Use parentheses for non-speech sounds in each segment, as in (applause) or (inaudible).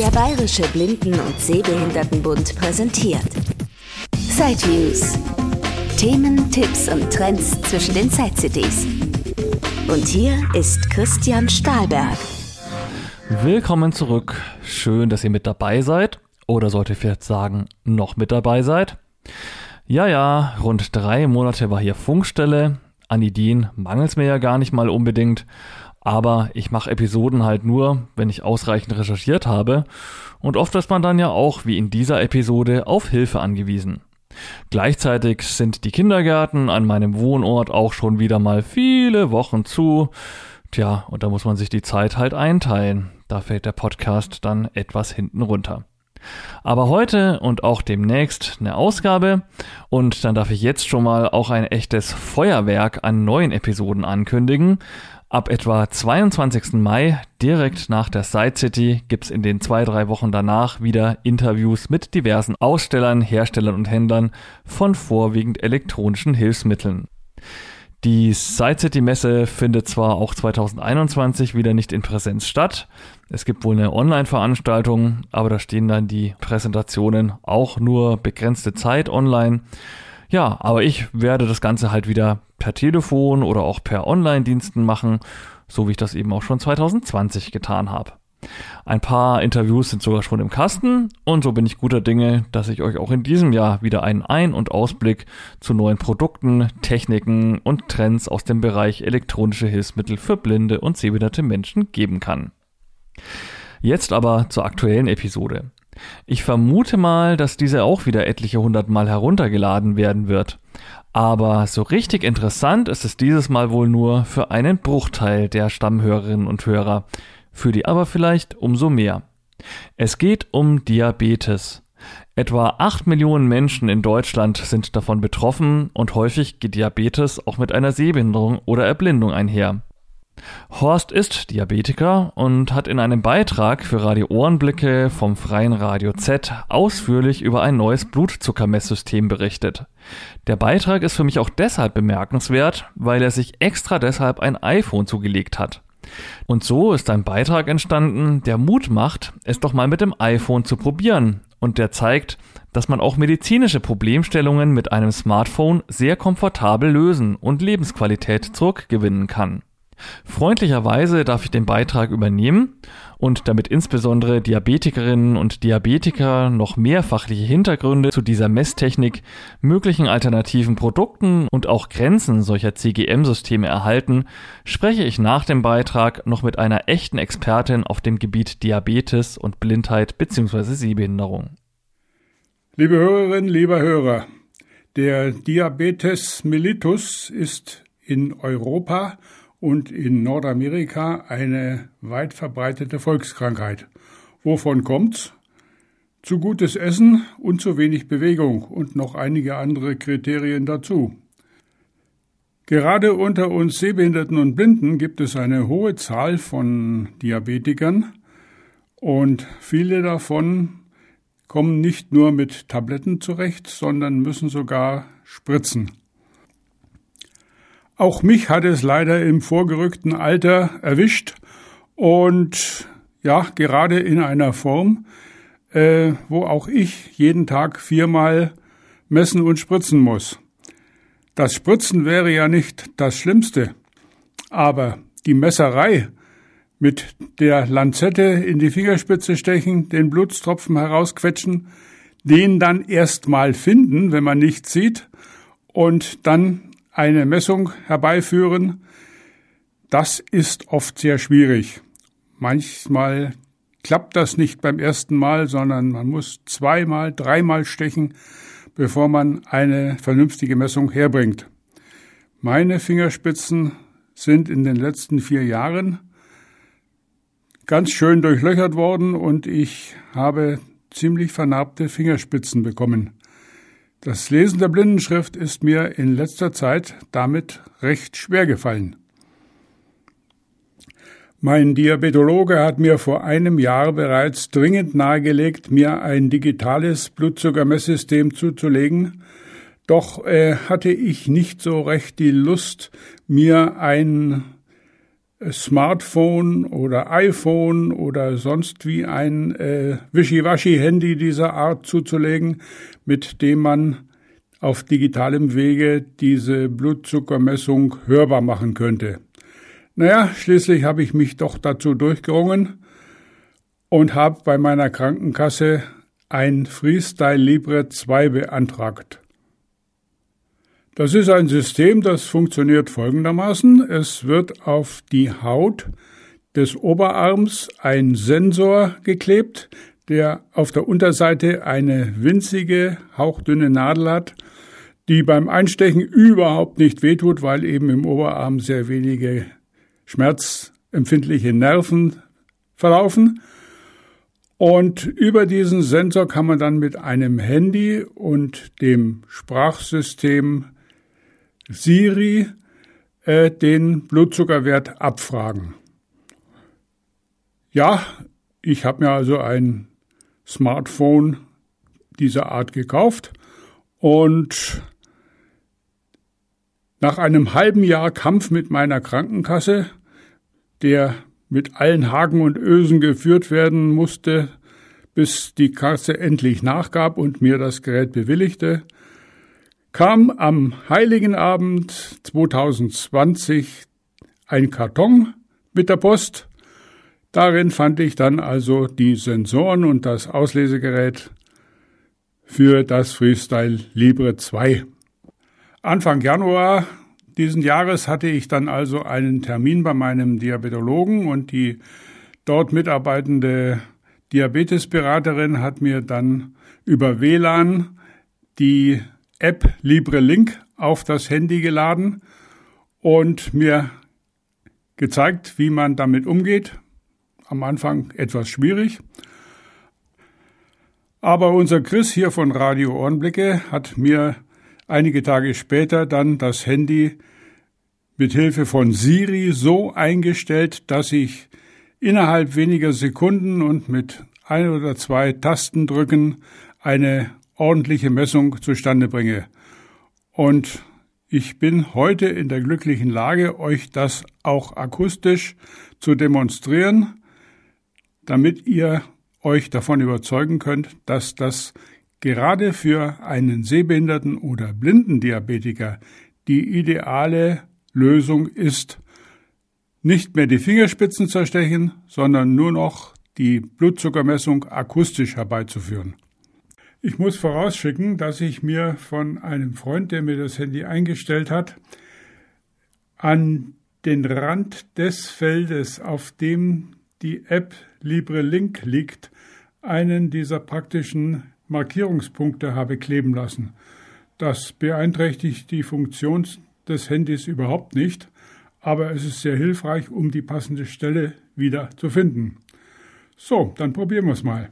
Der Bayerische Blinden- und Sehbehindertenbund präsentiert Sideviews. Themen, Tipps und Trends zwischen den Side-Cities. Und hier ist Christian Stahlberg. Willkommen zurück. Schön, dass ihr mit dabei seid. Oder sollte ich vielleicht sagen, noch mit dabei seid. Ja, ja, rund drei Monate war hier Funkstelle. An Ideen mangelt es mir ja gar nicht mal unbedingt. Aber ich mache Episoden halt nur, wenn ich ausreichend recherchiert habe. Und oft ist man dann ja auch, wie in dieser Episode, auf Hilfe angewiesen. Gleichzeitig sind die Kindergärten an meinem Wohnort auch schon wieder mal viele Wochen zu. Tja, und da muss man sich die Zeit halt einteilen. Da fällt der Podcast dann etwas hinten runter. Aber heute und auch demnächst eine Ausgabe und dann darf ich jetzt schon mal auch ein echtes Feuerwerk an neuen Episoden ankündigen. Ab etwa 22. Mai, direkt nach der Side City, gibt's in den zwei, drei Wochen danach wieder Interviews mit diversen Ausstellern, Herstellern und Händlern von vorwiegend elektronischen Hilfsmitteln. Die Side City Messe findet zwar auch 2021 wieder nicht in Präsenz statt. Es gibt wohl eine Online-Veranstaltung, aber da stehen dann die Präsentationen auch nur begrenzte Zeit online. Ja, aber ich werde das Ganze halt wieder per Telefon oder auch per Online-Diensten machen, so wie ich das eben auch schon 2020 getan habe. Ein paar Interviews sind sogar schon im Kasten und so bin ich guter Dinge, dass ich euch auch in diesem Jahr wieder einen Ein- und Ausblick zu neuen Produkten, Techniken und Trends aus dem Bereich elektronische Hilfsmittel für blinde und sehbehinderte Menschen geben kann. Jetzt aber zur aktuellen Episode. Ich vermute mal, dass diese auch wieder etliche hundert Mal heruntergeladen werden wird. Aber so richtig interessant ist es dieses Mal wohl nur für einen Bruchteil der Stammhörerinnen und Hörer, für die aber vielleicht umso mehr. Es geht um Diabetes. Etwa 8 Millionen Menschen in Deutschland sind davon betroffen und häufig geht Diabetes auch mit einer Sehbehinderung oder Erblindung einher. Horst ist Diabetiker und hat in einem Beitrag für Radio Ohrenblicke vom Freien Radio Z ausführlich über ein neues Blutzuckermesssystem berichtet. Der Beitrag ist für mich auch deshalb bemerkenswert, weil er sich extra deshalb ein iPhone zugelegt hat. Und so ist ein Beitrag entstanden, der Mut macht, es doch mal mit dem iPhone zu probieren und der zeigt, dass man auch medizinische Problemstellungen mit einem Smartphone sehr komfortabel lösen und Lebensqualität zurückgewinnen kann. Freundlicherweise darf ich den Beitrag übernehmen und damit insbesondere Diabetikerinnen und Diabetiker noch mehr fachliche Hintergründe zu dieser Messtechnik, möglichen alternativen Produkten und auch Grenzen solcher CGM-Systeme erhalten, spreche ich nach dem Beitrag noch mit einer echten Expertin auf dem Gebiet Diabetes und Blindheit bzw. Sehbehinderung. Liebe Hörerinnen, lieber Hörer, der Diabetes mellitus ist in Europa und in Nordamerika eine weit verbreitete Volkskrankheit. Wovon kommt's? Zu gutes Essen und zu wenig Bewegung und noch einige andere Kriterien dazu. Gerade unter uns Sehbehinderten und Blinden gibt es eine hohe Zahl von Diabetikern und viele davon kommen nicht nur mit Tabletten zurecht, sondern müssen sogar spritzen. Auch mich hat es leider im vorgerückten Alter erwischt und ja, gerade in einer Form, äh, wo auch ich jeden Tag viermal messen und spritzen muss. Das Spritzen wäre ja nicht das Schlimmste, aber die Messerei mit der Lanzette in die Fingerspitze stechen, den Blutstropfen herausquetschen, den dann erst mal finden, wenn man nichts sieht, und dann eine Messung herbeiführen, das ist oft sehr schwierig. Manchmal klappt das nicht beim ersten Mal, sondern man muss zweimal, dreimal stechen, bevor man eine vernünftige Messung herbringt. Meine Fingerspitzen sind in den letzten vier Jahren ganz schön durchlöchert worden und ich habe ziemlich vernarbte Fingerspitzen bekommen. Das Lesen der Blindenschrift ist mir in letzter Zeit damit recht schwer gefallen. Mein Diabetologe hat mir vor einem Jahr bereits dringend nahegelegt, mir ein digitales Blutzuckermesssystem zuzulegen, doch äh, hatte ich nicht so recht die Lust, mir ein Smartphone oder iPhone oder sonst wie ein äh, Wischiwaschi-Handy dieser Art zuzulegen, mit dem man auf digitalem Wege diese Blutzuckermessung hörbar machen könnte. Naja, schließlich habe ich mich doch dazu durchgerungen und habe bei meiner Krankenkasse ein Freestyle Libre 2 beantragt. Das ist ein System, das funktioniert folgendermaßen. Es wird auf die Haut des Oberarms ein Sensor geklebt, der auf der Unterseite eine winzige, hauchdünne Nadel hat, die beim Einstechen überhaupt nicht wehtut, weil eben im Oberarm sehr wenige schmerzempfindliche Nerven verlaufen. Und über diesen Sensor kann man dann mit einem Handy und dem Sprachsystem Siri äh, den Blutzuckerwert abfragen. Ja, ich habe mir also ein Smartphone dieser Art gekauft und nach einem halben Jahr Kampf mit meiner Krankenkasse, der mit allen Haken und Ösen geführt werden musste, bis die Kasse endlich nachgab und mir das Gerät bewilligte, kam am heiligen Abend 2020 ein Karton mit der Post. Darin fand ich dann also die Sensoren und das Auslesegerät für das Freestyle Libre 2. Anfang Januar diesen Jahres hatte ich dann also einen Termin bei meinem Diabetologen und die dort mitarbeitende Diabetesberaterin hat mir dann über WLAN die App LibreLink auf das Handy geladen und mir gezeigt, wie man damit umgeht. Am Anfang etwas schwierig. Aber unser Chris hier von Radio Ohrenblicke hat mir einige Tage später dann das Handy mit Hilfe von Siri so eingestellt, dass ich innerhalb weniger Sekunden und mit ein oder zwei Tastendrücken eine ordentliche Messung zustande bringe. Und ich bin heute in der glücklichen Lage, euch das auch akustisch zu demonstrieren, damit ihr euch davon überzeugen könnt, dass das gerade für einen Sehbehinderten oder blinden Diabetiker die ideale Lösung ist, nicht mehr die Fingerspitzen zerstechen, sondern nur noch die Blutzuckermessung akustisch herbeizuführen. Ich muss vorausschicken, dass ich mir von einem Freund, der mir das Handy eingestellt hat, an den Rand des Feldes, auf dem die App LibreLink liegt, einen dieser praktischen Markierungspunkte habe kleben lassen. Das beeinträchtigt die Funktion des Handys überhaupt nicht, aber es ist sehr hilfreich, um die passende Stelle wieder zu finden. So, dann probieren wir es mal.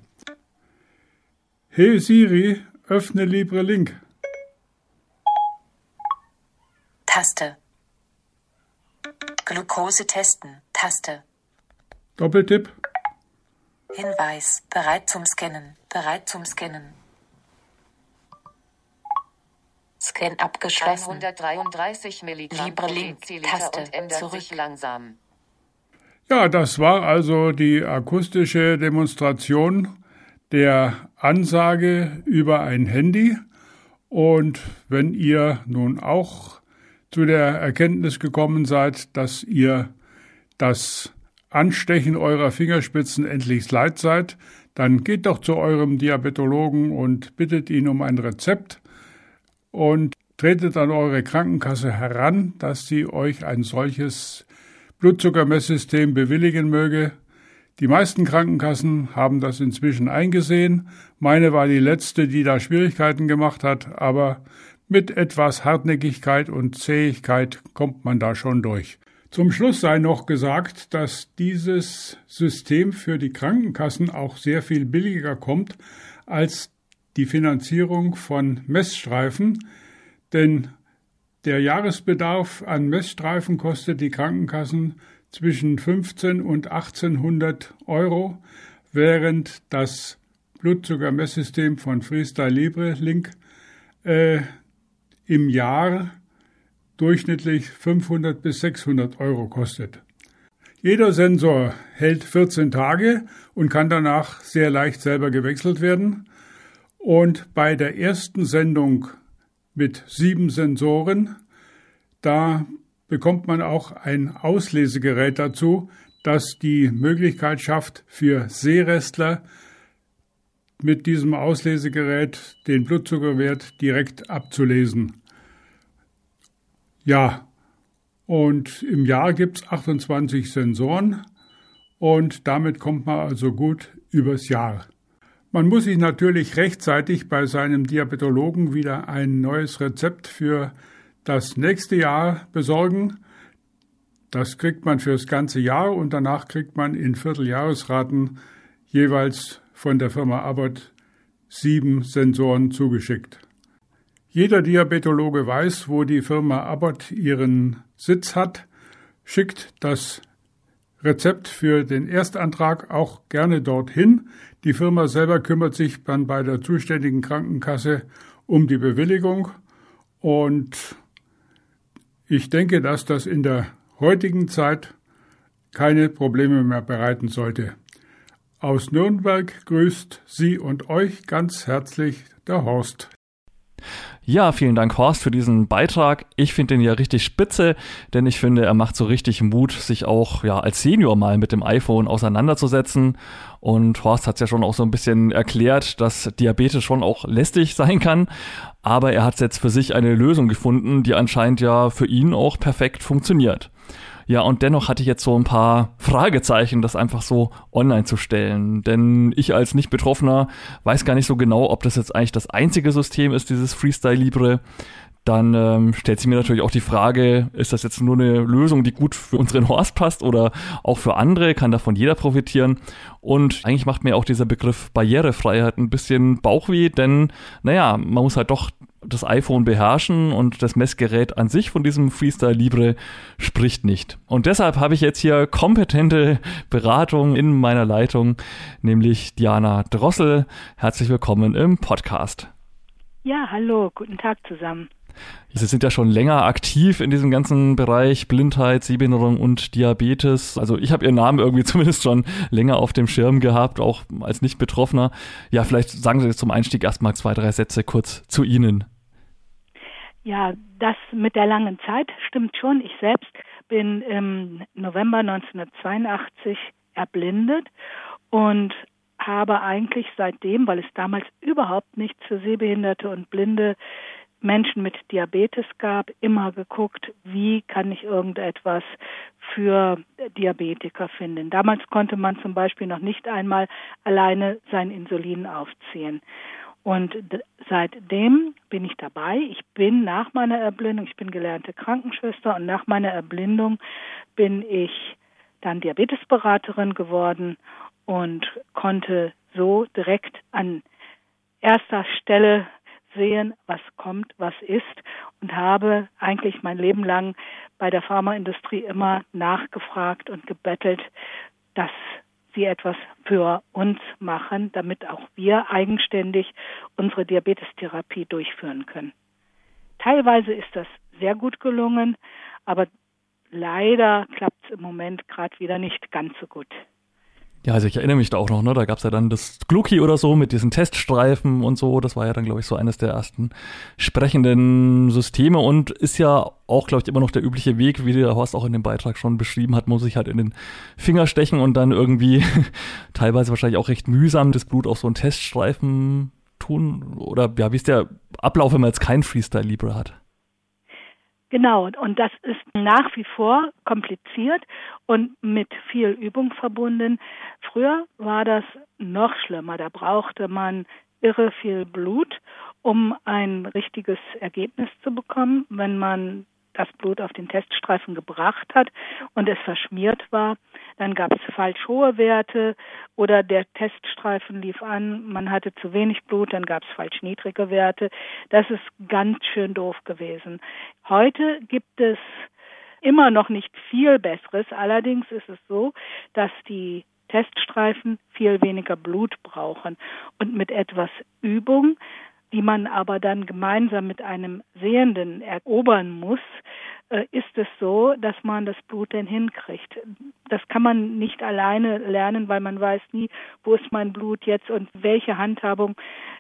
Hey Siri, öffne LibreLink. Taste. Glucose testen. Taste. Doppeltipp. Hinweis. Bereit zum Scannen. Bereit zum Scannen. Scan abgeschlossen. 133 Milligramm LibreLink. Taste. Zurück. langsam. Ja, das war also die akustische Demonstration der Ansage über ein Handy. Und wenn ihr nun auch zu der Erkenntnis gekommen seid, dass ihr das Anstechen eurer Fingerspitzen endlich leid seid, dann geht doch zu eurem Diabetologen und bittet ihn um ein Rezept und tretet an eure Krankenkasse heran, dass sie euch ein solches Blutzuckermesssystem bewilligen möge. Die meisten Krankenkassen haben das inzwischen eingesehen. Meine war die letzte, die da Schwierigkeiten gemacht hat, aber mit etwas Hartnäckigkeit und Zähigkeit kommt man da schon durch. Zum Schluss sei noch gesagt, dass dieses System für die Krankenkassen auch sehr viel billiger kommt als die Finanzierung von Messstreifen, denn der Jahresbedarf an Messstreifen kostet die Krankenkassen zwischen 15 und 1800 Euro, während das Blutzuckermesssystem von Freestyle Libre Link äh, im Jahr durchschnittlich 500 bis 600 Euro kostet. Jeder Sensor hält 14 Tage und kann danach sehr leicht selber gewechselt werden. Und bei der ersten Sendung mit sieben Sensoren, da bekommt man auch ein Auslesegerät dazu, das die Möglichkeit schafft, für Seerestler mit diesem Auslesegerät den Blutzuckerwert direkt abzulesen. Ja, und im Jahr gibt es 28 Sensoren und damit kommt man also gut übers Jahr. Man muss sich natürlich rechtzeitig bei seinem Diabetologen wieder ein neues Rezept für das nächste Jahr besorgen. Das kriegt man fürs ganze Jahr und danach kriegt man in Vierteljahresraten jeweils von der Firma Abbott sieben Sensoren zugeschickt. Jeder Diabetologe weiß, wo die Firma Abbott ihren Sitz hat, schickt das Rezept für den Erstantrag auch gerne dorthin. Die Firma selber kümmert sich dann bei der zuständigen Krankenkasse um die Bewilligung und ich denke, dass das in der heutigen Zeit keine Probleme mehr bereiten sollte. Aus Nürnberg grüßt Sie und euch ganz herzlich der Horst. Ja, vielen Dank, Horst, für diesen Beitrag. Ich finde den ja richtig spitze, denn ich finde, er macht so richtig Mut, sich auch ja als Senior mal mit dem iPhone auseinanderzusetzen. Und Horst hat es ja schon auch so ein bisschen erklärt, dass Diabetes schon auch lästig sein kann. Aber er hat jetzt für sich eine Lösung gefunden, die anscheinend ja für ihn auch perfekt funktioniert. Ja, und dennoch hatte ich jetzt so ein paar Fragezeichen, das einfach so online zu stellen. Denn ich als Nicht-Betroffener weiß gar nicht so genau, ob das jetzt eigentlich das einzige System ist, dieses Freestyle Libre dann ähm, stellt sich mir natürlich auch die Frage, ist das jetzt nur eine Lösung, die gut für unseren Horst passt oder auch für andere? Kann davon jeder profitieren? Und eigentlich macht mir auch dieser Begriff Barrierefreiheit ein bisschen Bauchweh, denn naja, man muss halt doch das iPhone beherrschen und das Messgerät an sich von diesem Freestyle Libre spricht nicht. Und deshalb habe ich jetzt hier kompetente Beratung in meiner Leitung, nämlich Diana Drossel. Herzlich willkommen im Podcast. Ja, hallo, guten Tag zusammen. Sie sind ja schon länger aktiv in diesem ganzen Bereich Blindheit, Sehbehinderung und Diabetes. Also ich habe Ihren Namen irgendwie (laughs) zumindest schon länger auf dem Schirm gehabt, auch als Nicht-Betroffener. Ja, vielleicht sagen Sie jetzt zum Einstieg erstmal zwei, drei Sätze kurz zu Ihnen. Ja, das mit der langen Zeit stimmt schon. Ich selbst bin im November 1982 erblindet und habe eigentlich seitdem, weil es damals überhaupt nichts für Sehbehinderte und Blinde Menschen mit Diabetes gab, immer geguckt, wie kann ich irgendetwas für Diabetiker finden. Damals konnte man zum Beispiel noch nicht einmal alleine sein Insulin aufziehen. Und seitdem bin ich dabei. Ich bin nach meiner Erblindung, ich bin gelernte Krankenschwester und nach meiner Erblindung bin ich dann Diabetesberaterin geworden und konnte so direkt an erster Stelle sehen, was kommt, was ist und habe eigentlich mein Leben lang bei der Pharmaindustrie immer nachgefragt und gebettelt, dass sie etwas für uns machen, damit auch wir eigenständig unsere Diabetestherapie durchführen können. Teilweise ist das sehr gut gelungen, aber leider klappt es im Moment gerade wieder nicht ganz so gut. Ja, also ich erinnere mich da auch noch, ne? Da gab es ja dann das Glucki oder so mit diesen Teststreifen und so. Das war ja dann, glaube ich, so eines der ersten sprechenden Systeme und ist ja auch, glaube ich, immer noch der übliche Weg, wie der Horst auch in dem Beitrag schon beschrieben hat, muss sich halt in den Finger stechen und dann irgendwie (laughs) teilweise wahrscheinlich auch recht mühsam das Blut auf so einen Teststreifen tun. Oder ja, wie ist der Ablauf, wenn man jetzt kein Freestyle Libre hat? Genau, und das ist nach wie vor kompliziert und mit viel Übung verbunden. Früher war das noch schlimmer. Da brauchte man irre viel Blut, um ein richtiges Ergebnis zu bekommen. Wenn man das Blut auf den Teststreifen gebracht hat und es verschmiert war, dann gab es falsch hohe Werte oder der Teststreifen lief an, man hatte zu wenig Blut, dann gab es falsch niedrige Werte. Das ist ganz schön doof gewesen. Heute gibt es immer noch nicht viel Besseres. Allerdings ist es so, dass die Teststreifen viel weniger Blut brauchen. Und mit etwas Übung die man aber dann gemeinsam mit einem Sehenden erobern muss, ist es so, dass man das Blut denn hinkriegt. Das kann man nicht alleine lernen, weil man weiß nie, wo ist mein Blut jetzt und welche Handhabung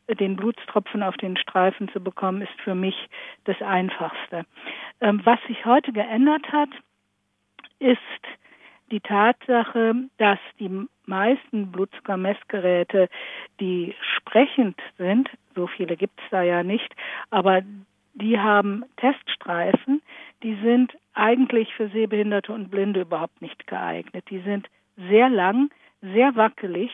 äh, den Blutstropfen auf den Streifen zu bekommen, ist für mich das Einfachste. Ähm, was sich heute geändert hat, ist die Tatsache, dass die meisten Blutzuckermessgeräte, die sprechend sind, so viele gibt es da ja nicht, aber die haben Teststreifen, die sind eigentlich für Sehbehinderte und Blinde überhaupt nicht geeignet. Die sind sehr lang, sehr wackelig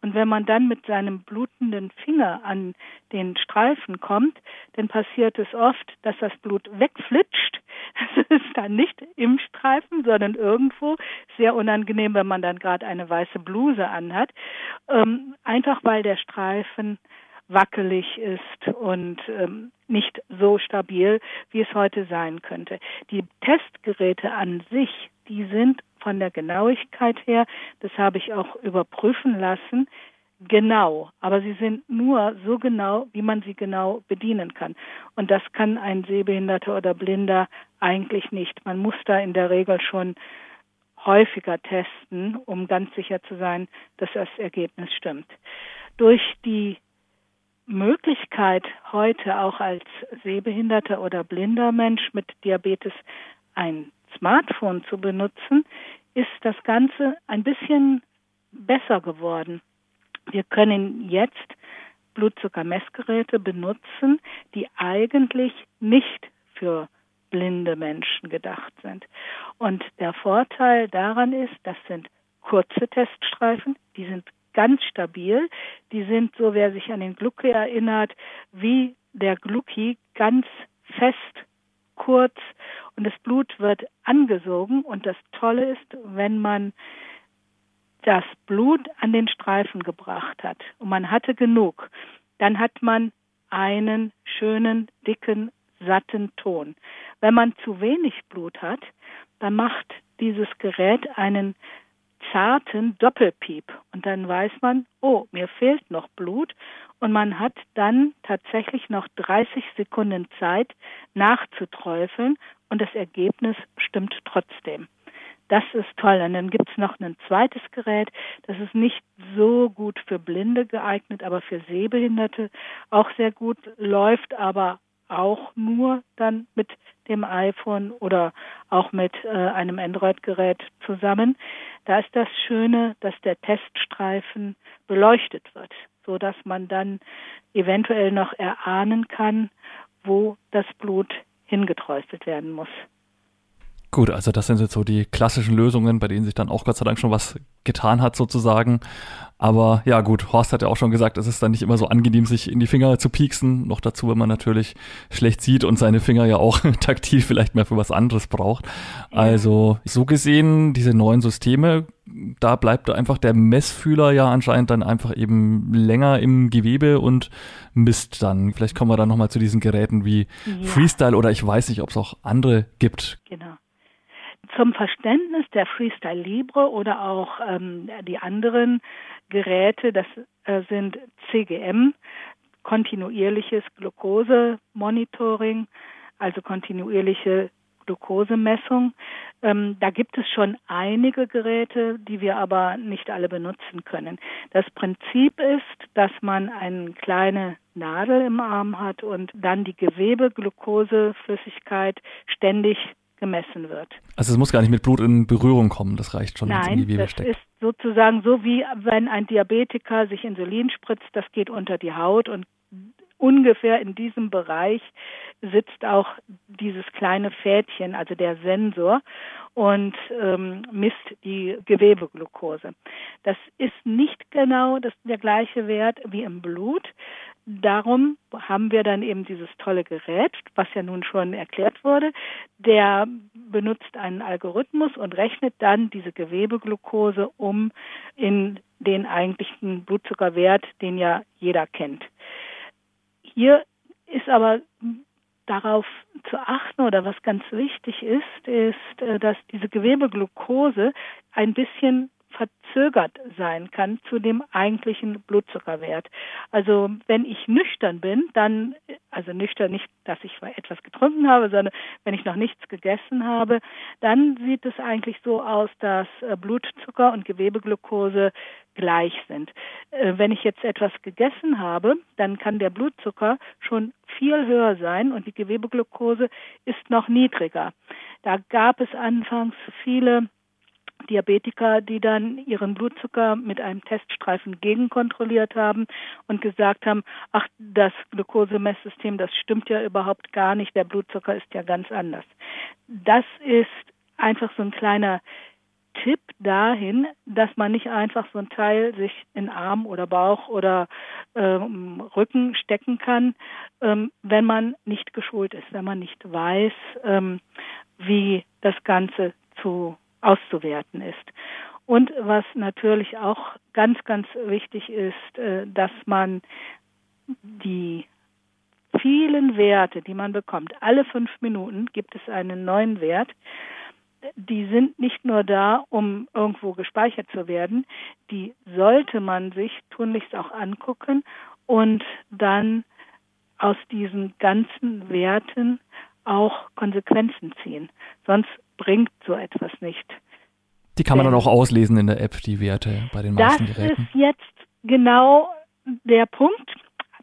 und wenn man dann mit seinem blutenden Finger an den Streifen kommt, dann passiert es oft, dass das Blut wegflitscht. (laughs) Das ist dann nicht im Streifen, sondern irgendwo. Sehr unangenehm, wenn man dann gerade eine weiße Bluse anhat. Ähm, einfach weil der Streifen wackelig ist und ähm, nicht so stabil, wie es heute sein könnte. Die Testgeräte an sich, die sind von der Genauigkeit her, das habe ich auch überprüfen lassen, genau, aber sie sind nur so genau, wie man sie genau bedienen kann. Und das kann ein Sehbehinderter oder Blinder eigentlich nicht. Man muss da in der Regel schon häufiger testen, um ganz sicher zu sein, dass das Ergebnis stimmt. Durch die Möglichkeit, heute auch als sehbehinderter oder blinder Mensch mit Diabetes ein Smartphone zu benutzen, ist das Ganze ein bisschen besser geworden. Wir können jetzt Blutzuckermessgeräte benutzen, die eigentlich nicht für blinde Menschen gedacht sind. Und der Vorteil daran ist, das sind kurze Teststreifen, die sind ganz stabil. Die sind, so wer sich an den Glucki erinnert, wie der Glucki ganz fest, kurz und das Blut wird angesogen. Und das Tolle ist, wenn man das Blut an den Streifen gebracht hat und man hatte genug, dann hat man einen schönen, dicken, satten Ton. Wenn man zu wenig Blut hat, dann macht dieses Gerät einen zarten Doppelpiep. Und dann weiß man, oh, mir fehlt noch Blut. Und man hat dann tatsächlich noch 30 Sekunden Zeit nachzuträufeln und das Ergebnis stimmt trotzdem. Das ist toll. Und dann gibt es noch ein zweites Gerät, das ist nicht so gut für Blinde geeignet, aber für Sehbehinderte auch sehr gut, läuft aber auch nur dann mit dem iPhone oder auch mit äh, einem Android-Gerät zusammen. Da ist das Schöne, dass der Teststreifen beleuchtet wird, so dass man dann eventuell noch erahnen kann, wo das Blut hingeträufelt werden muss. Gut, also das sind jetzt so die klassischen Lösungen, bei denen sich dann auch Gott sei Dank schon was getan hat sozusagen. Aber ja gut, Horst hat ja auch schon gesagt, es ist dann nicht immer so angenehm, sich in die Finger zu pieksen. Noch dazu, wenn man natürlich schlecht sieht und seine Finger ja auch (laughs) taktil vielleicht mehr für was anderes braucht. Also so gesehen, diese neuen Systeme, da bleibt einfach der Messfühler ja anscheinend dann einfach eben länger im Gewebe und misst dann. Vielleicht kommen wir dann nochmal zu diesen Geräten wie ja. Freestyle oder ich weiß nicht, ob es auch andere gibt. Genau. Zum Verständnis der Freestyle Libre oder auch ähm, die anderen Geräte, das äh, sind CGM, kontinuierliches Glukosemonitoring, also kontinuierliche Glukosemessung. Ähm, da gibt es schon einige Geräte, die wir aber nicht alle benutzen können. Das Prinzip ist, dass man eine kleine Nadel im Arm hat und dann die Gewebe-Glukoseflüssigkeit ständig gemessen wird. Also es muss gar nicht mit Blut in Berührung kommen, das reicht schon, wenn es in die Gewebe das steckt. ist sozusagen so wie wenn ein Diabetiker sich Insulin spritzt, das geht unter die Haut und ungefähr in diesem Bereich sitzt auch dieses kleine Fädchen, also der Sensor und ähm, misst die Gewebeglucose. Das ist nicht genau das, der gleiche Wert wie im Blut. Darum haben wir dann eben dieses tolle Gerät, was ja nun schon erklärt wurde. Der benutzt einen Algorithmus und rechnet dann diese Gewebeglucose um in den eigentlichen Blutzuckerwert, den ja jeder kennt. Hier ist aber darauf zu achten oder was ganz wichtig ist, ist, äh, dass diese Gewebeglucose ein bisschen verzögert sein kann zu dem eigentlichen Blutzuckerwert. Also wenn ich nüchtern bin, dann, also nüchtern nicht, dass ich etwas getrunken habe, sondern wenn ich noch nichts gegessen habe, dann sieht es eigentlich so aus, dass äh, Blutzucker und Gewebeglucose gleich sind. Äh, wenn ich jetzt etwas gegessen habe, dann kann der Blutzucker schon viel höher sein und die Gewebeglucose ist noch niedriger. Da gab es anfangs viele Diabetiker, die dann ihren Blutzucker mit einem Teststreifen gegenkontrolliert haben und gesagt haben, ach, das Glukosemesssystem, das stimmt ja überhaupt gar nicht, der Blutzucker ist ja ganz anders. Das ist einfach so ein kleiner Tipp dahin, dass man nicht einfach so ein Teil sich in Arm oder Bauch oder ähm, Rücken stecken kann, ähm, wenn man nicht geschult ist, wenn man nicht weiß, ähm, wie das Ganze zu auszuwerten ist. Und was natürlich auch ganz, ganz wichtig ist, äh, dass man die vielen Werte, die man bekommt, alle fünf Minuten gibt es einen neuen Wert, die sind nicht nur da, um irgendwo gespeichert zu werden, die sollte man sich tunlichst auch angucken und dann aus diesen ganzen Werten auch Konsequenzen ziehen. Sonst bringt so etwas nicht. Die kann man dann auch auslesen in der App, die Werte bei den meisten das Geräten. Das ist jetzt genau der Punkt.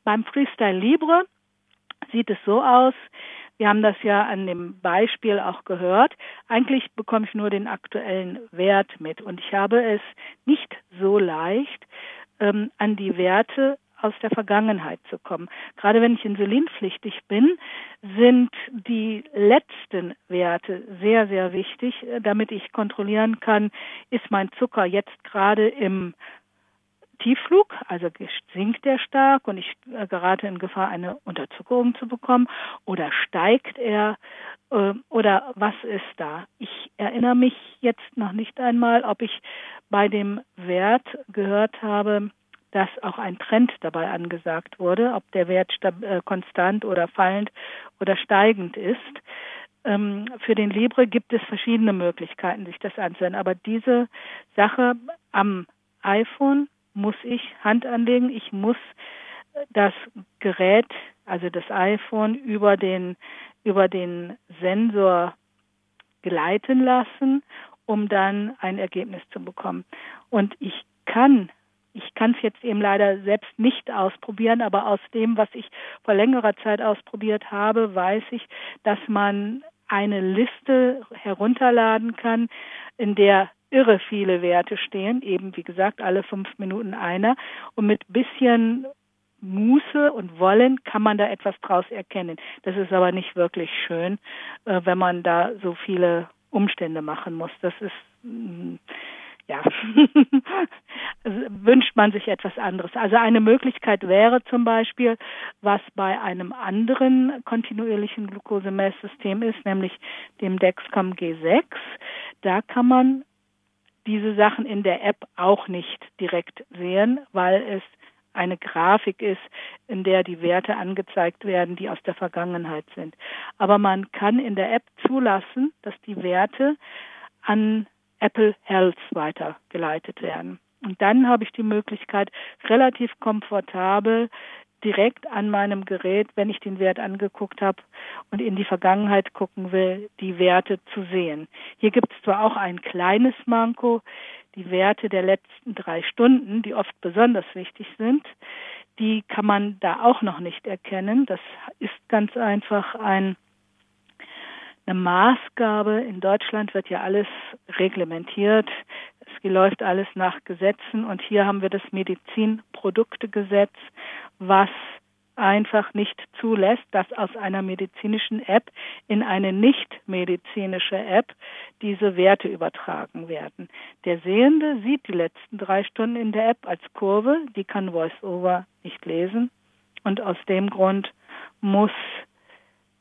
Beim Freestyle Libre sieht es so aus, wir haben das ja an dem Beispiel auch gehört. Eigentlich bekomme ich nur den aktuellen Wert mit und ich habe es nicht so leicht, ähm, an die Werte aus der Vergangenheit zu kommen. Gerade wenn ich insulinpflichtig bin, sind die letzten Werte sehr, sehr wichtig, äh, damit ich kontrollieren kann, ist mein Zucker jetzt gerade im Tiefflug, also sinkt er stark und ich äh, gerate in Gefahr, eine Unterzuckerung zu bekommen, oder steigt er, äh, oder was ist da? Ich erinnere mich jetzt noch nicht einmal, ob ich bei dem Wert gehört habe, dass auch ein Trend dabei angesagt wurde, ob der Wert äh, konstant oder fallend oder steigend ist. Ähm, für den Libre gibt es verschiedene Möglichkeiten, sich das anzuhören. Aber diese Sache am iPhone muss ich Hand anlegen. Ich muss das Gerät, also das iPhone, über den, über den Sensor gleiten lassen, um dann ein Ergebnis zu bekommen. Und ich kann ich kann es jetzt eben leider selbst nicht ausprobieren, aber aus dem, was ich vor längerer Zeit ausprobiert habe, weiß ich, dass man eine Liste herunterladen kann, in der irre viele Werte stehen, eben wie gesagt alle fünf Minuten einer. Und mit bisschen Muße und Wollen kann man da etwas draus erkennen. Das ist aber nicht wirklich schön, äh, wenn man da so viele Umstände machen muss. Das ist mm, ja, (laughs) wünscht man sich etwas anderes. Also eine Möglichkeit wäre zum Beispiel, was bei einem anderen kontinuierlichen Glukosemesssystem ist, nämlich dem Dexcom G6. Da kann man diese Sachen in der App auch nicht direkt sehen, weil es eine Grafik ist, in der die Werte angezeigt werden, die aus der Vergangenheit sind. Aber man kann in der App zulassen, dass die Werte an Apple Health weitergeleitet werden. Und dann habe ich die Möglichkeit, relativ komfortabel direkt an meinem Gerät, wenn ich den Wert angeguckt habe und in die Vergangenheit gucken will, die Werte zu sehen. Hier gibt es zwar auch ein kleines Manko, die Werte der letzten drei Stunden, die oft besonders wichtig sind, die kann man da auch noch nicht erkennen. Das ist ganz einfach ein eine Maßgabe. In Deutschland wird ja alles reglementiert. Es läuft alles nach Gesetzen und hier haben wir das Medizinproduktegesetz, was einfach nicht zulässt, dass aus einer medizinischen App in eine nicht medizinische App diese Werte übertragen werden. Der Sehende sieht die letzten drei Stunden in der App als Kurve, die kann VoiceOver nicht lesen und aus dem Grund muss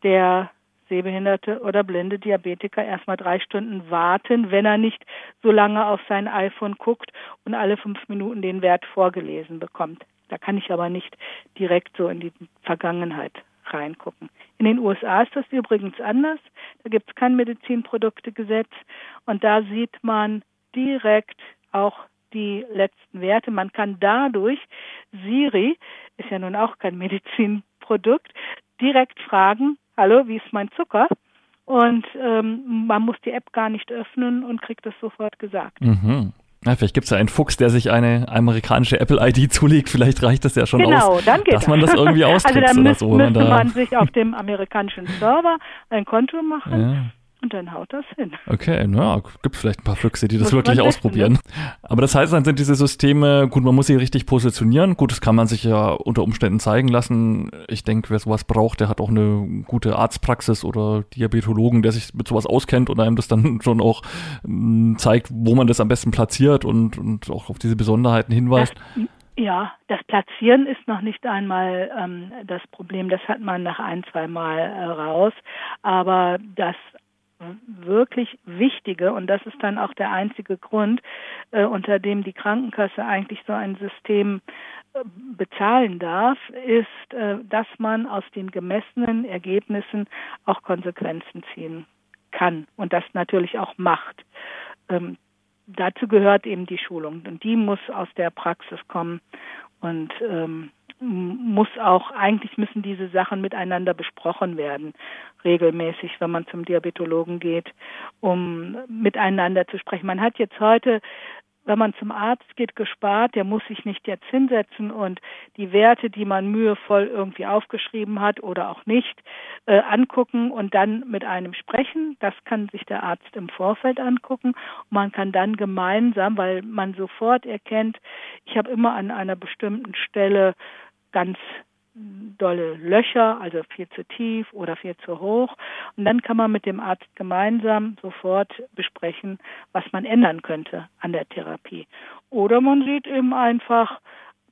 der sehbehinderte oder blinde Diabetiker erstmal drei Stunden warten, wenn er nicht so lange auf sein iPhone guckt und alle fünf Minuten den Wert vorgelesen bekommt. Da kann ich aber nicht direkt so in die Vergangenheit reingucken. In den USA ist das übrigens anders. Da gibt es kein Medizinproduktegesetz und da sieht man direkt auch die letzten Werte. Man kann dadurch Siri, ist ja nun auch kein (laughs) Medizinprodukt, direkt fragen, hallo, wie ist mein Zucker? Und ähm, man muss die App gar nicht öffnen und kriegt das sofort gesagt. Mhm. Ja, vielleicht gibt es ja einen Fuchs, der sich eine amerikanische Apple-ID (laughs) zulegt. Vielleicht reicht das ja schon genau, aus, dann geht dass man das irgendwie (laughs) austrickst Also dann oder so. müsste da, man sich auf dem amerikanischen Server ein Konto machen ja. Und dann haut das hin. Okay, na, gibt vielleicht ein paar Füchse, die das Muss wirklich wissen, ausprobieren. Aber das heißt, dann sind diese Systeme, gut, man muss sie richtig positionieren. Gut, das kann man sich ja unter Umständen zeigen lassen. Ich denke, wer sowas braucht, der hat auch eine gute Arztpraxis oder Diabetologen, der sich mit sowas auskennt und einem das dann (laughs) schon auch mh, zeigt, wo man das am besten platziert und, und auch auf diese Besonderheiten hinweist. Das, ja, das Platzieren ist noch nicht einmal ähm, das Problem. Das hat man nach ein, zwei Mal äh, raus. Aber das wirklich Wichtige, und das ist dann auch der einzige Grund, äh, unter dem die Krankenkasse eigentlich so ein System äh, bezahlen darf, ist, äh, dass man aus den gemessenen Ergebnissen auch Konsequenzen ziehen kann und das natürlich auch macht. Ähm, dazu gehört eben die Schulung und die muss aus der Praxis kommen und ähm, muss auch, eigentlich müssen diese Sachen miteinander besprochen werden, regelmäßig, wenn man zum Diabetologen geht, um miteinander zu sprechen. Man hat jetzt heute wenn man zum Arzt geht, gespart, der muss sich nicht jetzt hinsetzen und die Werte, die man mühevoll irgendwie aufgeschrieben hat oder auch nicht, äh, angucken und dann mit einem sprechen. Das kann sich der Arzt im Vorfeld angucken. Und man kann dann gemeinsam, weil man sofort erkennt, ich habe immer an einer bestimmten Stelle ganz dolle Löcher, also viel zu tief oder viel zu hoch. Und dann kann man mit dem Arzt gemeinsam sofort besprechen, was man ändern könnte an der Therapie. Oder man sieht eben einfach,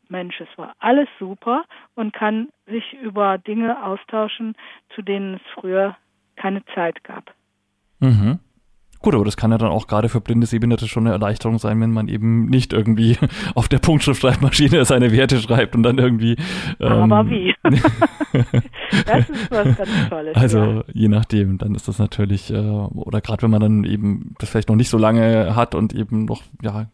Mensch, es war alles super und kann sich über Dinge austauschen, zu denen es früher keine Zeit gab. Mhm. Gut, aber das kann ja dann auch gerade für blinde Sehbehinderte schon eine Erleichterung sein, wenn man eben nicht irgendwie (laughs) auf der Punktschriftschreibmaschine (laughs) seine Werte schreibt und dann irgendwie. Ähm, aber wie? (laughs) das ist was ganz Tolles. Also ja. je nachdem, dann ist das natürlich, äh, oder gerade wenn man dann eben das vielleicht noch nicht so lange hat und eben noch, ja,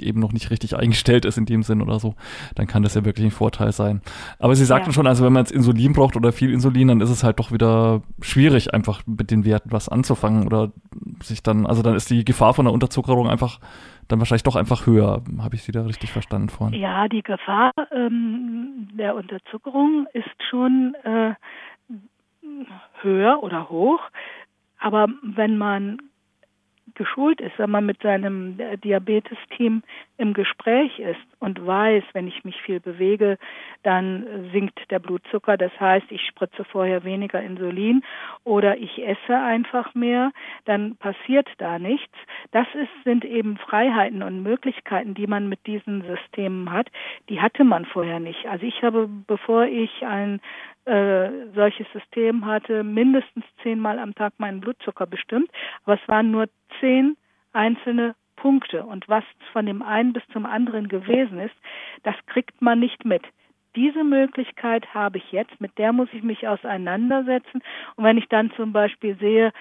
eben noch nicht richtig eingestellt ist in dem Sinn oder so, dann kann das ja wirklich ein Vorteil sein. Aber Sie sagten ja. schon, also wenn man jetzt Insulin braucht oder viel Insulin, dann ist es halt doch wieder schwierig, einfach mit den Werten was anzufangen oder sich dann, also dann ist die Gefahr von der Unterzuckerung einfach dann wahrscheinlich doch einfach höher. Habe ich Sie da richtig verstanden vorhin? Ja, die Gefahr ähm, der Unterzuckerung ist schon äh, höher oder hoch. Aber wenn man geschult ist, wenn man mit seinem Diabetes-Team im Gespräch ist und weiß, wenn ich mich viel bewege, dann sinkt der Blutzucker. Das heißt, ich spritze vorher weniger Insulin oder ich esse einfach mehr, dann passiert da nichts. Das ist, sind eben Freiheiten und Möglichkeiten, die man mit diesen Systemen hat. Die hatte man vorher nicht. Also ich habe, bevor ich ein äh, solches System hatte, mindestens zehnmal am Tag meinen Blutzucker bestimmt, aber es waren nur zehn einzelne Punkte. Und was von dem einen bis zum anderen gewesen ist, das kriegt man nicht mit. Diese Möglichkeit habe ich jetzt, mit der muss ich mich auseinandersetzen. Und wenn ich dann zum Beispiel sehe,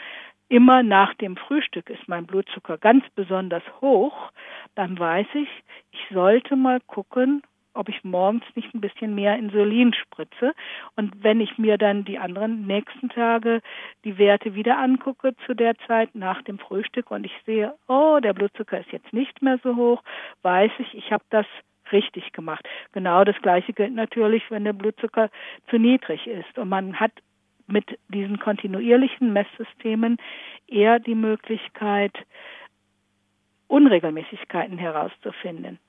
immer nach dem Frühstück ist mein Blutzucker ganz besonders hoch, dann weiß ich, ich sollte mal gucken, ob ich morgens nicht ein bisschen mehr Insulin spritze. Und wenn ich mir dann die anderen nächsten Tage die Werte wieder angucke zu der Zeit nach dem Frühstück und ich sehe, oh, der Blutzucker ist jetzt nicht mehr so hoch, weiß ich, ich habe das richtig gemacht. Genau das Gleiche gilt natürlich, wenn der Blutzucker zu niedrig ist. Und man hat mit diesen kontinuierlichen Messsystemen eher die Möglichkeit, Unregelmäßigkeiten herauszufinden.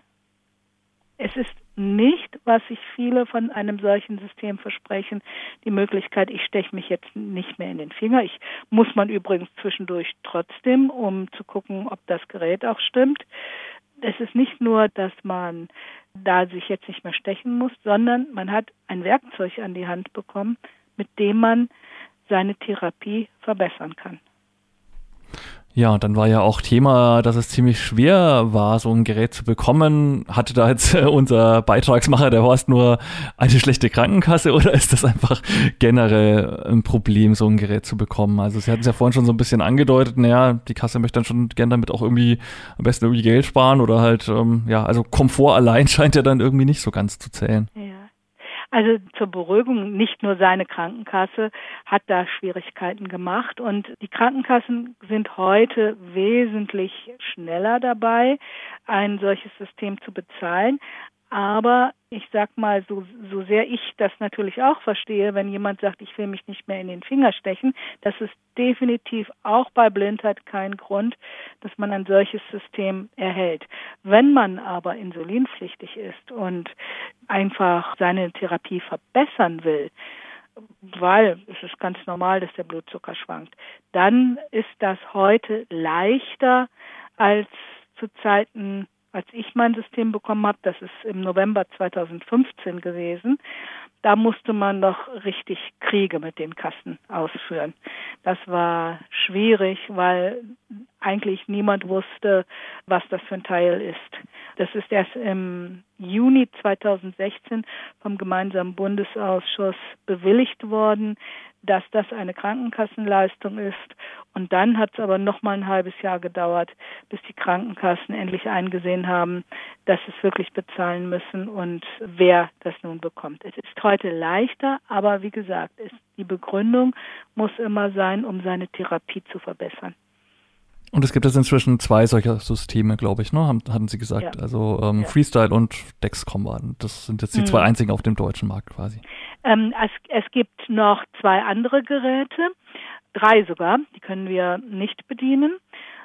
Es ist nicht, was sich viele von einem solchen System versprechen, die Möglichkeit, ich steche mich jetzt nicht mehr in den Finger. Ich muss man übrigens zwischendurch trotzdem, um zu gucken, ob das Gerät auch stimmt. Es ist nicht nur, dass man da sich jetzt nicht mehr stechen muss, sondern man hat ein Werkzeug an die Hand bekommen, mit dem man seine Therapie verbessern kann. Ja, und dann war ja auch Thema, dass es ziemlich schwer war, so ein Gerät zu bekommen. Hatte da jetzt äh, unser Beitragsmacher, der Horst, nur eine schlechte Krankenkasse (laughs) oder ist das einfach generell ein Problem, so ein Gerät zu bekommen? Also Sie hatten es ja vorhin schon so ein bisschen angedeutet, naja, die Kasse möchte dann schon gern damit auch irgendwie am besten irgendwie Geld sparen oder halt, ähm, ja, also Komfort allein (laughs) scheint ja dann irgendwie nicht so ganz zu zählen. Ja. Also zur Beruhigung, nicht nur seine Krankenkasse hat da Schwierigkeiten gemacht und die Krankenkassen sind heute wesentlich schneller dabei, ein solches System zu bezahlen. Aber ich sag mal, so, so sehr ich das natürlich auch verstehe, wenn jemand sagt, ich will mich nicht mehr in den Finger stechen, das ist definitiv auch bei Blindheit kein Grund, dass man ein solches System erhält. Wenn man aber insulinpflichtig ist und einfach seine Therapie verbessern will, weil es ist ganz normal, dass der Blutzucker schwankt, dann ist das heute leichter als zu Zeiten als ich mein System bekommen habe, das ist im November 2015 gewesen, da musste man noch richtig Kriege mit den Kassen ausführen. Das war schwierig, weil eigentlich niemand wusste, was das für ein Teil ist. Das ist erst im Juni 2016 vom gemeinsamen Bundesausschuss bewilligt worden dass das eine Krankenkassenleistung ist. Und dann hat es aber noch mal ein halbes Jahr gedauert, bis die Krankenkassen endlich eingesehen haben, dass sie es wirklich bezahlen müssen und wer das nun bekommt. Es ist heute leichter, aber wie gesagt, die Begründung muss immer sein, um seine Therapie zu verbessern. Und es gibt jetzt inzwischen zwei solcher Systeme, glaube ich, ne? Haben, hatten Sie gesagt. Ja. Also ähm, ja. Freestyle und Dexcom waren. Das sind jetzt die mhm. zwei einzigen auf dem deutschen Markt quasi. Ähm, es, es gibt noch zwei andere Geräte, drei sogar, die können wir nicht bedienen.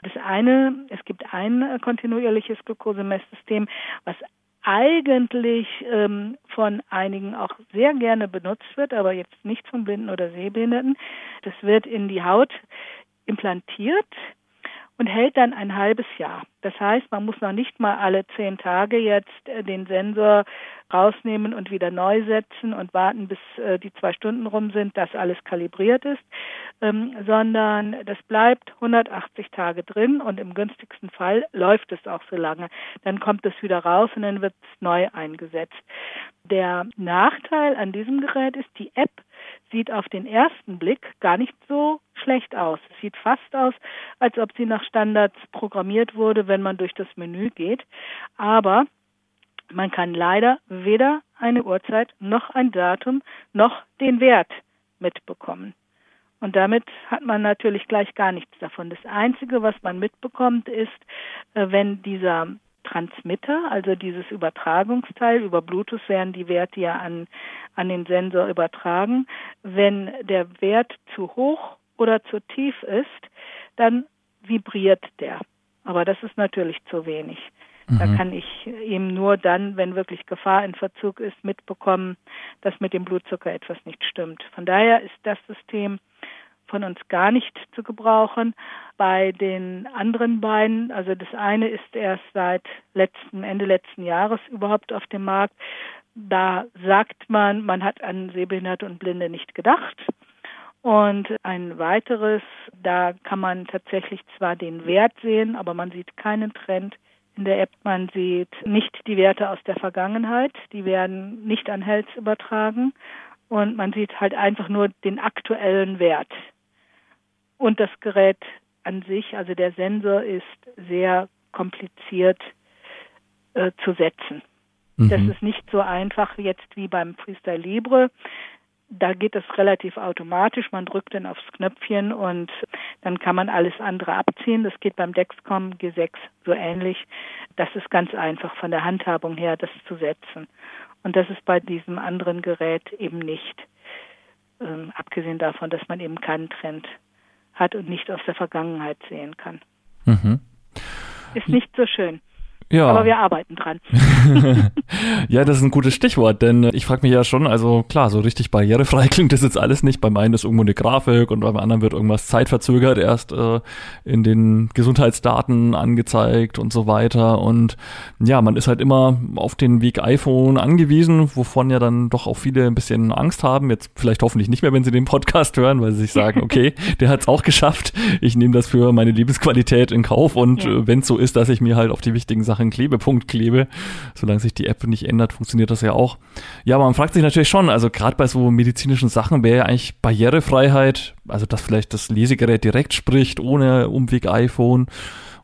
Das eine, es gibt ein äh, kontinuierliches Glukosemesssystem, was eigentlich ähm, von einigen auch sehr gerne benutzt wird, aber jetzt nicht von Blinden oder Sehbehinderten. Das wird in die Haut implantiert und hält dann ein halbes Jahr. Das heißt, man muss noch nicht mal alle zehn Tage jetzt äh, den Sensor rausnehmen und wieder neu setzen und warten, bis äh, die zwei Stunden rum sind, dass alles kalibriert ist, ähm, sondern das bleibt 180 Tage drin und im günstigsten Fall läuft es auch so lange. Dann kommt es wieder raus und dann wird es neu eingesetzt. Der Nachteil an diesem Gerät ist, die App sieht auf den ersten Blick gar nicht so schlecht aus. Es sieht fast aus, als ob sie nach Standards programmiert wurde, wenn man durch das Menü geht. Aber man kann leider weder eine Uhrzeit noch ein Datum noch den Wert mitbekommen. Und damit hat man natürlich gleich gar nichts davon. Das Einzige, was man mitbekommt, ist, äh, wenn dieser Transmitter, also dieses Übertragungsteil, über Bluetooth werden die Werte ja an, an den Sensor übertragen. Wenn der Wert zu hoch oder zu tief ist, dann vibriert der. Aber das ist natürlich zu wenig. Mhm. Da kann ich eben nur dann, wenn wirklich Gefahr in Verzug ist, mitbekommen, dass mit dem Blutzucker etwas nicht stimmt. Von daher ist das System von uns gar nicht zu gebrauchen. Bei den anderen beiden, also das eine ist erst seit letzten, Ende letzten Jahres überhaupt auf dem Markt. Da sagt man, man hat an Sehbehinderte und Blinde nicht gedacht. Und ein weiteres, da kann man tatsächlich zwar den Wert sehen, aber man sieht keinen Trend in der App. Man sieht nicht die Werte aus der Vergangenheit, die werden nicht an Health übertragen und man sieht halt einfach nur den aktuellen Wert. Und das Gerät an sich, also der Sensor ist sehr kompliziert äh, zu setzen. Mhm. Das ist nicht so einfach jetzt wie beim Freestyle Libre. Da geht es relativ automatisch. Man drückt dann aufs Knöpfchen und dann kann man alles andere abziehen. Das geht beim Dexcom G6 so ähnlich. Das ist ganz einfach von der Handhabung her, das zu setzen. Und das ist bei diesem anderen Gerät eben nicht. Ähm, abgesehen davon, dass man eben keinen Trend hat und nicht aus der Vergangenheit sehen kann. Mhm. Ist nicht so schön. Ja. Aber wir arbeiten dran. (laughs) ja, das ist ein gutes Stichwort, denn ich frage mich ja schon, also klar, so richtig barrierefrei (laughs) klingt das jetzt alles nicht. Beim einen ist irgendwo eine Grafik und beim anderen wird irgendwas zeitverzögert erst äh, in den Gesundheitsdaten angezeigt und so weiter. Und ja, man ist halt immer auf den Weg iPhone angewiesen, wovon ja dann doch auch viele ein bisschen Angst haben. Jetzt vielleicht hoffentlich nicht mehr, wenn sie den Podcast hören, weil sie sich sagen, (laughs) okay, der hat es auch geschafft. Ich nehme das für meine Lebensqualität in Kauf und ja. äh, wenn es so ist, dass ich mir halt auf die wichtigen Sachen Klebepunkt klebe, solange sich die App nicht ändert, funktioniert das ja auch. Ja, aber man fragt sich natürlich schon, also gerade bei so medizinischen Sachen wäre ja eigentlich Barrierefreiheit, also dass vielleicht das Lesegerät direkt spricht, ohne Umweg iPhone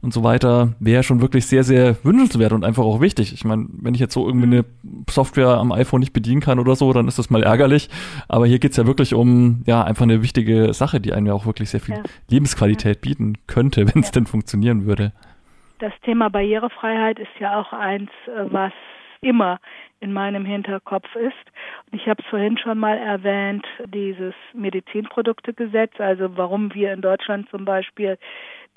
und so weiter, wäre schon wirklich sehr, sehr wünschenswert und einfach auch wichtig. Ich meine, wenn ich jetzt so irgendwie eine Software am iPhone nicht bedienen kann oder so, dann ist das mal ärgerlich. Aber hier geht's ja wirklich um ja einfach eine wichtige Sache, die einem ja auch wirklich sehr viel ja. Lebensqualität bieten könnte, wenn es ja. denn funktionieren würde. Das Thema Barrierefreiheit ist ja auch eins, äh, was immer in meinem Hinterkopf ist. Und ich habe es vorhin schon mal erwähnt, dieses Medizinproduktegesetz, also warum wir in Deutschland zum Beispiel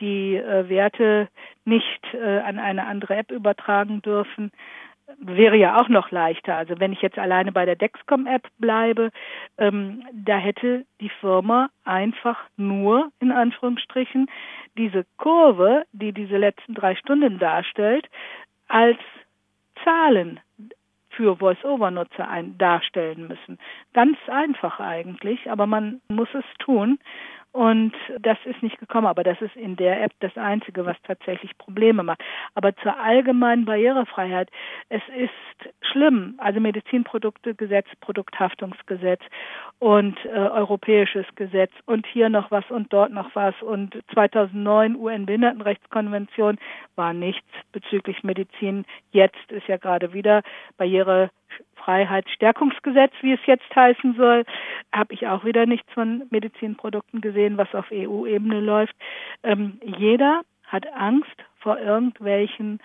die äh, Werte nicht äh, an eine andere App übertragen dürfen, wäre ja auch noch leichter. Also wenn ich jetzt alleine bei der Dexcom-App bleibe, ähm, da hätte die Firma einfach nur, in Anführungsstrichen, diese Kurve, die diese letzten drei Stunden darstellt, als Zahlen für Voice-Over-Nutzer darstellen müssen. Ganz einfach eigentlich, aber man muss es tun. Und das ist nicht gekommen, aber das ist in der App das Einzige, was tatsächlich Probleme macht. Aber zur allgemeinen Barrierefreiheit, es ist schlimm, also Medizinproduktegesetz, Produkthaftungsgesetz und äh, europäisches Gesetz und hier noch was und dort noch was und 2009 UN-Behindertenrechtskonvention war nichts bezüglich Medizin. Jetzt ist ja gerade wieder Barriere Freiheitsstärkungsgesetz, wie es jetzt heißen soll, habe ich auch wieder nichts von Medizinprodukten gesehen, was auf EU-Ebene läuft. Ähm, jeder hat Angst vor irgendwelchen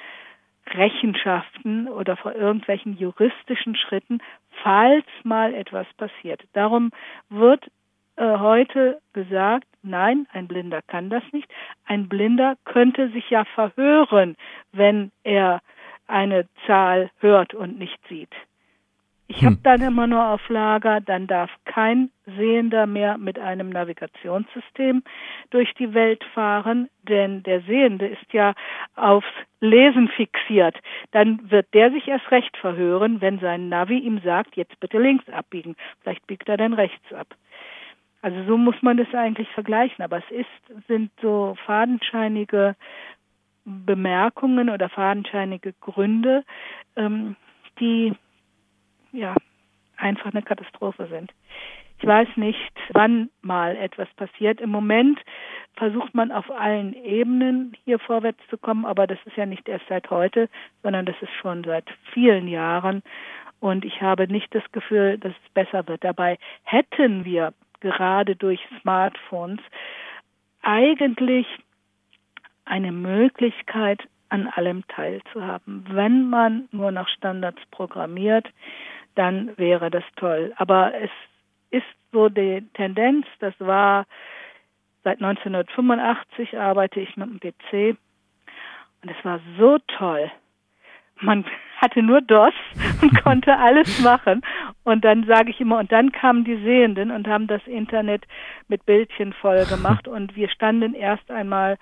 Rechenschaften oder vor irgendwelchen juristischen Schritten, falls mal etwas passiert. Darum wird äh, heute gesagt, nein, ein Blinder kann das nicht. Ein Blinder könnte sich ja verhören, wenn er eine Zahl hört und nicht sieht. Ich habe hm. dann immer nur auf Lager, dann darf kein Sehender mehr mit einem Navigationssystem durch die Welt fahren, denn der Sehende ist ja aufs Lesen fixiert. Dann wird der sich erst recht verhören, wenn sein Navi ihm sagt, jetzt bitte links abbiegen. Vielleicht biegt er dann rechts ab. Also so muss man das eigentlich vergleichen, aber es ist, sind so fadenscheinige Bemerkungen oder fadenscheinige Gründe, ähm, die ja einfach eine Katastrophe sind. Ich weiß nicht, wann mal etwas passiert. Im Moment versucht man auf allen Ebenen hier vorwärts zu kommen, aber das ist ja nicht erst seit heute, sondern das ist schon seit vielen Jahren. Und ich habe nicht das Gefühl, dass es besser wird. Dabei hätten wir gerade durch Smartphones eigentlich eine Möglichkeit, an allem teilzuhaben. Wenn man nur nach Standards programmiert, dann wäre das toll. Aber es ist so die Tendenz, das war seit 1985 arbeite ich mit dem PC und es war so toll. Man hatte nur DOS (laughs) und konnte alles machen. Und dann sage ich immer, und dann kamen die Sehenden und haben das Internet mit Bildchen voll gemacht (laughs) und wir standen erst einmal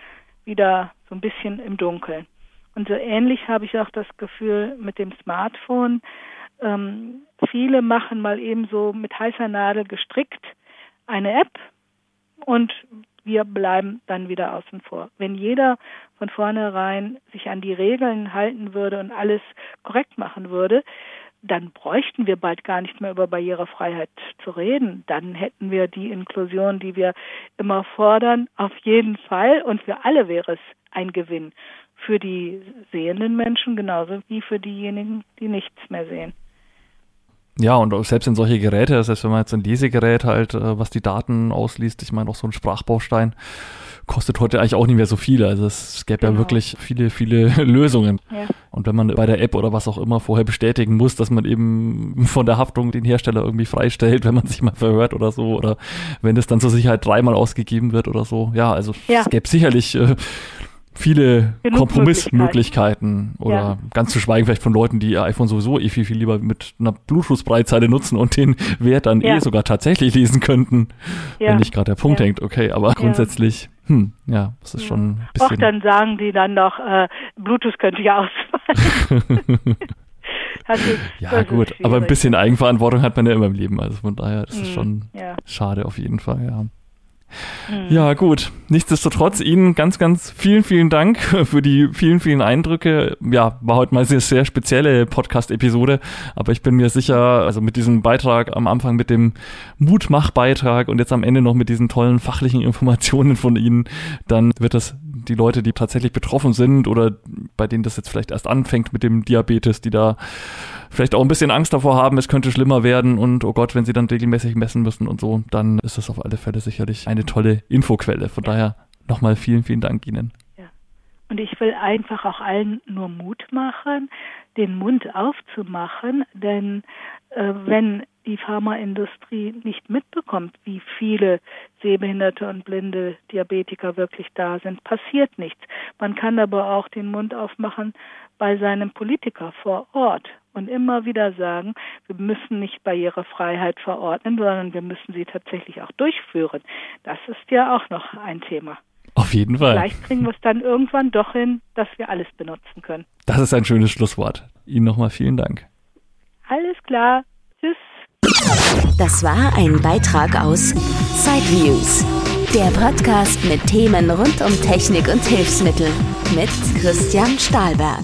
wieder so ein bisschen im Dunkeln. Und so ähnlich habe ich auch das Gefühl mit dem Smartphone. Ähm, viele machen mal eben so mit heißer Nadel gestrickt eine App und wir bleiben dann wieder außen vor. Wenn jeder von vornherein sich an die Regeln halten würde und alles korrekt machen würde, dann bräuchten wir bald gar nicht mehr über Barrierefreiheit zu reden. Dann hätten wir die Inklusion, die wir immer fordern, auf jeden Fall und für alle wäre es ein Gewinn. Für die sehenden Menschen genauso wie für diejenigen, die nichts mehr sehen. Ja, und selbst in solche Geräte, selbst wenn man jetzt ein Lesegerät halt, äh, was die Daten ausliest, ich meine auch so ein Sprachbaustein, kostet heute eigentlich auch nicht mehr so viel. Also es gäbe genau. ja wirklich viele, viele (laughs) Lösungen. Ja. Und wenn man bei der App oder was auch immer vorher bestätigen muss, dass man eben von der Haftung den Hersteller irgendwie freistellt, wenn man sich mal verhört oder so, oder wenn es dann zur Sicherheit dreimal ausgegeben wird oder so. Ja, also ja. es gäbe sicherlich äh, viele Genug Kompromissmöglichkeiten oder Ja. ganz zu schweigen vielleicht von Leuten, die ihr iPhone sowieso eh viel, viel lieber mit einer Bluetooth-Breitzeile nutzen und den Wert dann Ja. eh sogar tatsächlich lesen könnten, Ja. wenn nicht gerade der Punkt hängt. Okay, aber grundsätzlich, hm, ja, das ist schon ein Och, bisschen. dann sagen die dann noch, äh, Bluetooth könnte ja ausfallen. (laughs) Das ja, das gut, aber ein schwierig. bisschen Eigenverantwortung hat man ja immer im Leben. Also von daher ist es Hm, schon schade auf jeden Fall, ja. Hm. Ja, gut. Nichtsdestotrotz Ihnen ganz, ganz vielen, vielen Dank für die vielen, vielen Eindrücke. Ja, war heute mal eine sehr spezielle Podcast-Episode, aber ich bin mir sicher, also mit diesem Beitrag am Anfang mit dem Mutmach-Beitrag und jetzt am Ende noch mit diesen tollen fachlichen Informationen von Ihnen, dann wird das die Leute, die tatsächlich betroffen sind oder bei denen das jetzt vielleicht erst anfängt mit dem Diabetes, die da vielleicht auch ein bisschen Angst davor haben, es könnte schlimmer werden und oh Gott, wenn sie dann regelmäßig messen müssen und so, dann ist das auf alle Fälle sicherlich eine tolle Infoquelle. Von daher nochmal vielen, vielen Dank Ihnen. Und ich will einfach auch allen nur Mut machen, den Mund aufzumachen, denn äh, wenn die Pharmaindustrie nicht mitbekommt, wie viele Sehbehinderte und blinde Diabetiker wirklich da sind, passiert nichts. Man kann aber auch den Mund aufmachen bei seinem Politiker vor Ort und immer wieder sagen, wir müssen nicht Barrierefreiheit verordnen, sondern wir müssen sie tatsächlich auch durchführen. Das ist ja auch noch ein Thema. Auf jeden Fall. Vielleicht kriegen wir es dann irgendwann doch hin, dass wir alles benutzen können. Das ist ein schönes Schlusswort. Ihnen nochmal vielen Dank. Alles klar. Tschüss. Das war ein Beitrag aus Sideviews, der Podcast mit Themen rund um Technik und Hilfsmittel mit Christian Stahlberg.